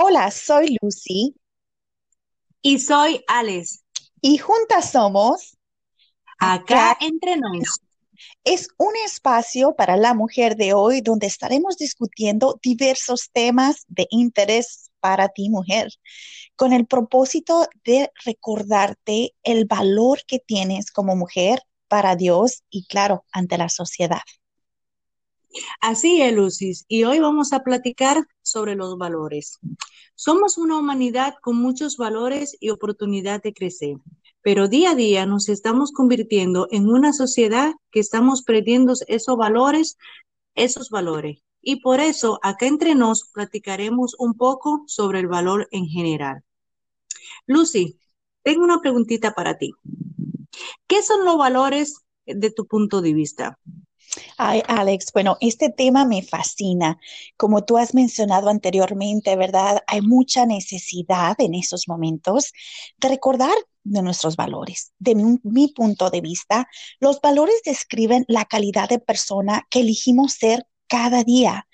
Hola, soy Lucy Y soy Alex, y juntas somos acá Acá. entre nos. Es un espacio para la mujer de hoy donde estaremos discutiendo diversos temas de interés para ti, mujer, con el propósito de recordarte el valor que tienes como mujer para Dios y, claro, ante la sociedad. Así es, Lucis, y hoy vamos a platicar sobre los valores. Somos una humanidad con muchos valores y oportunidad de crecer, pero día a día nos estamos convirtiendo en una sociedad que estamos perdiendo esos valores, esos valores. Y por eso acá entre nos platicaremos un poco sobre el valor en general. Lucy, tengo una preguntita para ti. ¿Qué son los valores de tu punto de vista? Ay, Alex, bueno, este tema me fascina. Como tú has mencionado anteriormente, ¿verdad? Hay mucha necesidad en esos momentos de recordar de nuestros valores. De mi, punto de vista, los valores describen la calidad de persona que elegimos ser cada día.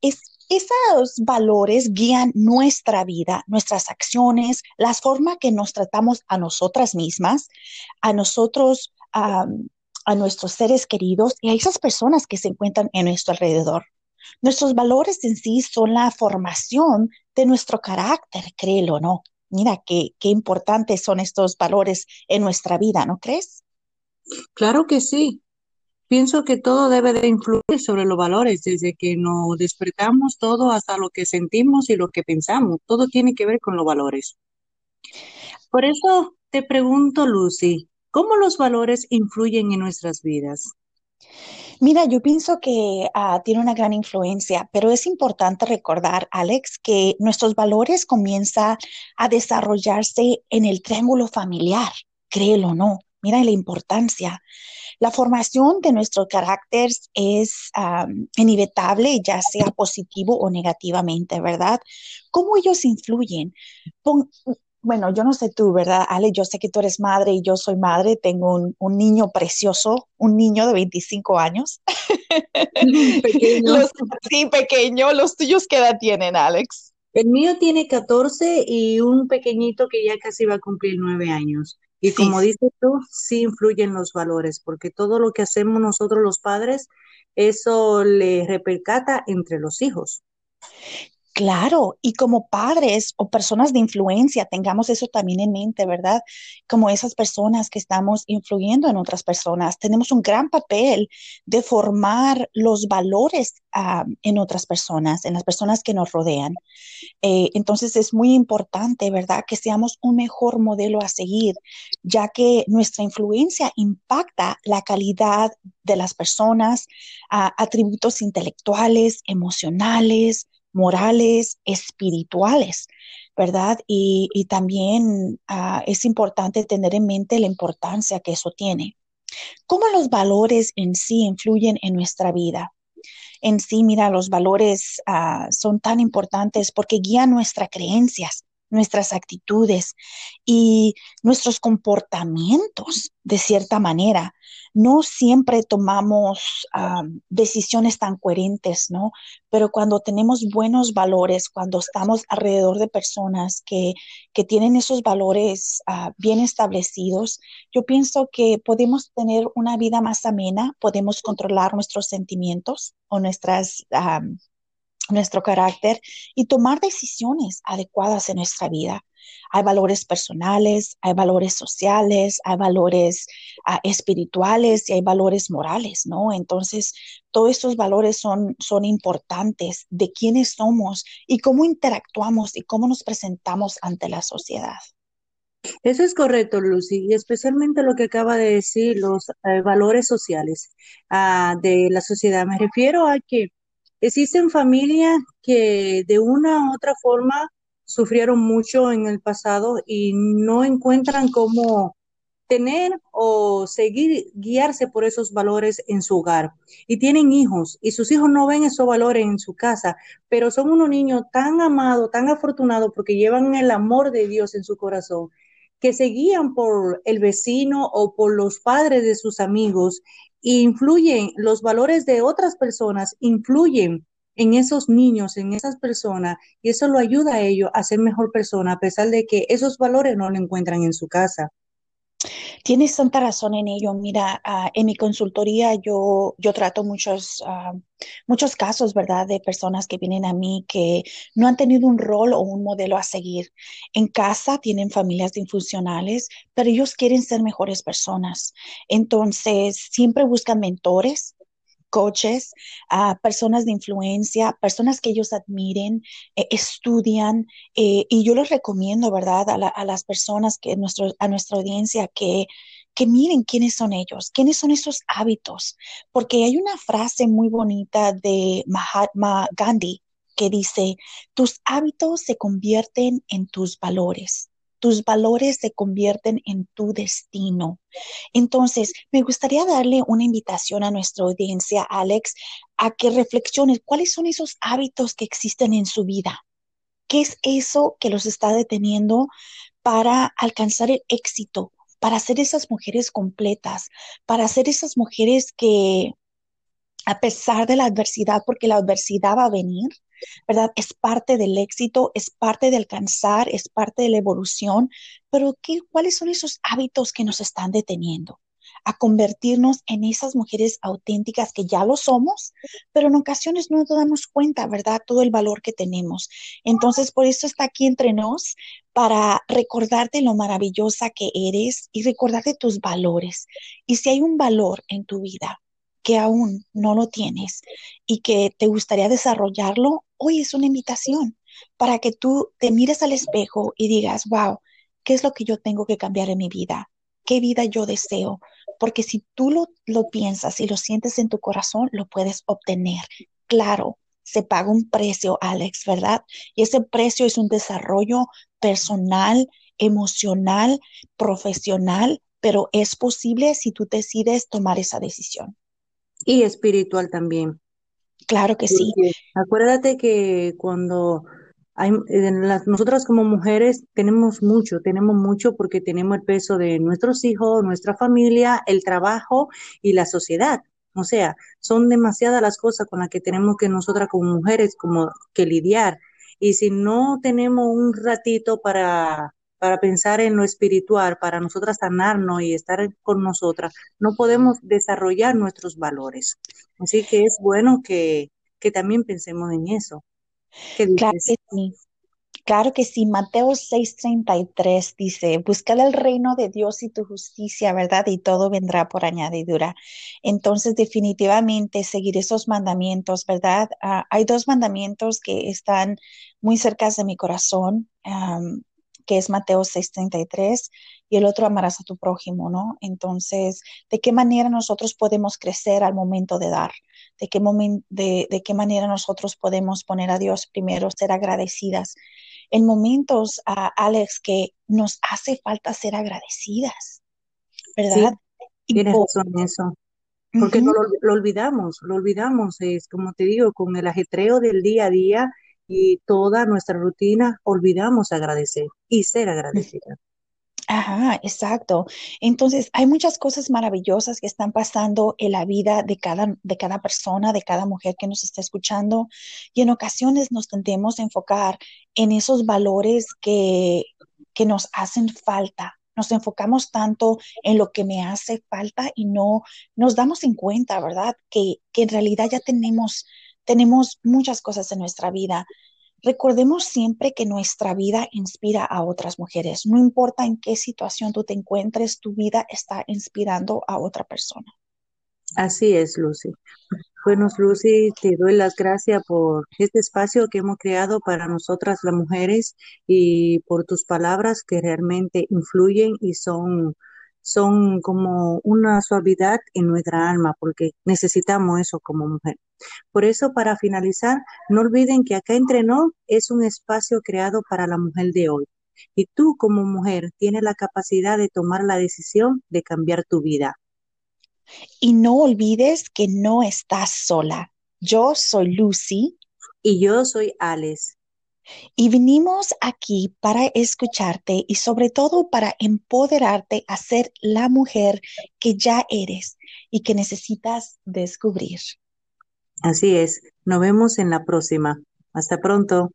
Es, esos valores guían nuestra vida, nuestras acciones, la forma que nos tratamos a nosotras mismas, a nosotros, a nuestros seres queridos y a esas personas que se encuentran en nuestro alrededor. Nuestros valores en sí son la formación de nuestro carácter, créelo o no. Mira qué, qué importantes son estos valores en nuestra vida, ¿no crees? Claro que sí. Pienso que todo debe de influir sobre los valores, desde que nos despertamos todo hasta lo que sentimos y lo que pensamos. Todo tiene que ver con los valores. Por eso te pregunto, Lucy, ¿cómo los valores influyen en nuestras vidas? Mira, yo pienso que ah, tiene una gran influencia, pero es importante recordar, Alex, que nuestros valores comienzan a desarrollarse en el triángulo familiar, créelo o no. Mira la importancia. La formación de nuestro carácter es am, inevitable, ya sea positivo o negativamente, ¿verdad? ¿Cómo ellos influyen? Pon- bueno, yo no sé tú, ¿verdad, Ale? Yo sé que tú eres madre y yo soy madre. Tengo un, un niño precioso, un niño de 25 años. Pequeño. Los, sí, pequeño. ¿Los tuyos qué edad tienen, Alex? El mío tiene 14 y un pequeñito que ya casi va a cumplir nueve años. Y Sí, como dices tú, sí influyen los valores, porque todo lo que hacemos nosotros los padres, eso le repercata entre los hijos. Claro, y como padres o personas de influencia, tengamos eso también en mente, ¿verdad? Como esas personas que estamos influyendo en otras personas, tenemos un gran papel de formar los valores ah, en otras personas, en las personas que nos rodean. Eh, entonces es muy importante, ¿verdad? Que seamos un mejor modelo a seguir, ya que nuestra influencia impacta la calidad de las personas, ah, atributos intelectuales, emocionales morales, espirituales, ¿verdad? Y, y también ah, es importante tener en mente la importancia que eso tiene. ¿Cómo los valores en sí influyen en nuestra vida? En sí, mira, los valores ah, son tan importantes porque guían nuestras creencias, nuestras actitudes y nuestros comportamientos de cierta manera. No siempre tomamos ah, decisiones tan coherentes, ¿no? Pero cuando tenemos buenos valores, cuando estamos alrededor de personas que, que tienen esos valores ah, bien establecidos, yo pienso que podemos tener una vida más amena, podemos controlar nuestros sentimientos o nuestras, ah, nuestro carácter y tomar decisiones adecuadas en nuestra vida. Hay valores personales, hay valores sociales, hay valores ah, espirituales y hay valores morales, ¿no? Entonces, todos estos valores son, son importantes de quiénes somos y cómo interactuamos y cómo nos presentamos ante la sociedad. Eso es correcto, Lucy, y especialmente lo que acaba de decir, los eh, valores sociales ah, de la sociedad. Me refiero a que existen familias que de una u otra forma sufrieron mucho en el pasado y no encuentran cómo tener o seguir, guiarse por esos valores en su hogar. Y tienen hijos y sus hijos no ven esos valores en su casa, pero son unos niños tan amados, tan afortunados porque llevan el amor de Dios en su corazón que se guían por el vecino o por los padres de sus amigos influyen, los valores de otras personas influyen en esos niños, en esas personas, y eso lo ayuda a ellos a ser mejor persona, a pesar de que esos valores no lo encuentran en su casa. Tienes tanta razón en ello. Mira, uh, en mi consultoría yo, yo trato muchos, uh, muchos casos, ¿verdad?, de personas que vienen a mí que no han tenido un rol o un modelo a seguir. En casa tienen familias disfuncionales, pero ellos quieren ser mejores personas. Entonces, siempre buscan mentores, coaches, a personas de influencia, personas que ellos admiren, eh, estudian, eh, y yo les recomiendo, ¿verdad?, a, a las personas, que nuestro, a nuestra audiencia, que, que miren quiénes son ellos, quiénes son esos hábitos, porque hay una frase muy bonita de Mahatma Gandhi que dice, tus hábitos se convierten en tus valores tus valores se convierten en tu destino. Entonces, me gustaría darle una invitación a nuestra audiencia, Alex, a que reflexiones cuáles son esos hábitos que existen en su vida. ¿Qué es eso que los está deteniendo para alcanzar el éxito, para ser esas mujeres completas, para ser esas mujeres que, a pesar de la adversidad, porque la adversidad va a venir, ¿verdad? Es parte del éxito, es parte de alcanzar, es parte de la evolución, pero ¿qué, ¿cuáles son esos hábitos que nos están deteniendo? a convertirnos en esas mujeres auténticas que ya lo somos, pero en ocasiones no nos damos cuenta, ¿verdad? Todo el valor que tenemos. Entonces, por eso está aquí entre nos, para recordarte lo maravillosa que eres y recordarte tus valores. Y si hay un valor en tu vida que aún no lo tienes y que te gustaría desarrollarlo, hoy es una invitación para que tú te mires al espejo y digas, wow, ¿qué es lo que yo tengo que cambiar en mi vida? ¿Qué vida yo deseo? Porque si tú lo, lo piensas y lo sientes en tu corazón, lo puedes obtener. Claro, se paga un precio, Alex, ¿verdad? Y ese precio es un desarrollo personal, emocional, profesional, pero es posible si tú decides tomar esa decisión. Y espiritual también. Claro que sí. acuérdate que cuando hay, nosotras como mujeres tenemos mucho, tenemos mucho porque tenemos el peso de nuestros hijos, nuestra familia, el trabajo y la sociedad. O sea, son demasiadas las cosas con las que tenemos que nosotras como mujeres como que lidiar. Y si no tenemos un ratito para para pensar en lo espiritual, para nosotras sanarnos y estar con nosotras, no podemos desarrollar nuestros valores. Así que es bueno que, que también pensemos en eso. Claro que sí. Claro que sí, Mateo 6:33 dice, buscad el reino de Dios y tu justicia, ¿verdad? Y todo vendrá por añadidura. Entonces, definitivamente, seguir esos mandamientos, ¿verdad? Uh, hay dos mandamientos que están muy cerca de mi corazón. Um, que es Mateo 6:33, y el otro amarás a tu prójimo, ¿no? Entonces, ¿de qué manera nosotros podemos crecer al momento de dar? ¿De qué, de, de qué manera nosotros podemos poner a Dios primero, ser agradecidas? En momentos, uh, Alex, que nos hace falta ser agradecidas, ¿verdad? Sí, tienes razón en eso. Porque uh -huh. no lo, lo olvidamos, lo olvidamos, es como te digo, con el ajetreo del día a día, y toda nuestra rutina olvidamos agradecer y ser agradecida. Ajá, exacto. Entonces, hay muchas cosas maravillosas que están pasando en la vida de cada, de cada persona, de cada mujer que nos está escuchando, y en ocasiones nos tendemos a enfocar en esos valores que, que nos hacen falta. Nos enfocamos tanto en lo que me hace falta y no nos damos en cuenta, ¿verdad? Que, que en realidad ya tenemos tenemos muchas cosas en nuestra vida. Recordemos siempre que nuestra vida inspira a otras mujeres. No importa en qué situación tú te encuentres, tu vida está inspirando a otra persona. Así es, Lucy. Bueno, Lucy, te doy las gracias por este espacio que hemos creado para nosotras las mujeres y por tus palabras que realmente influyen y son son como una suavidad en nuestra alma, porque necesitamos eso como mujer. Por eso, para finalizar, no olviden que acá Entrenó es un espacio creado para la mujer de hoy. Y tú como mujer tienes la capacidad de tomar la decisión de cambiar tu vida. Y no olvides que no estás sola. Yo soy Lucy. Y yo soy Alex. Y vinimos aquí para escucharte y sobre todo para empoderarte a ser la mujer que ya eres y que necesitas descubrir. Así es. Nos vemos en la próxima. Hasta pronto.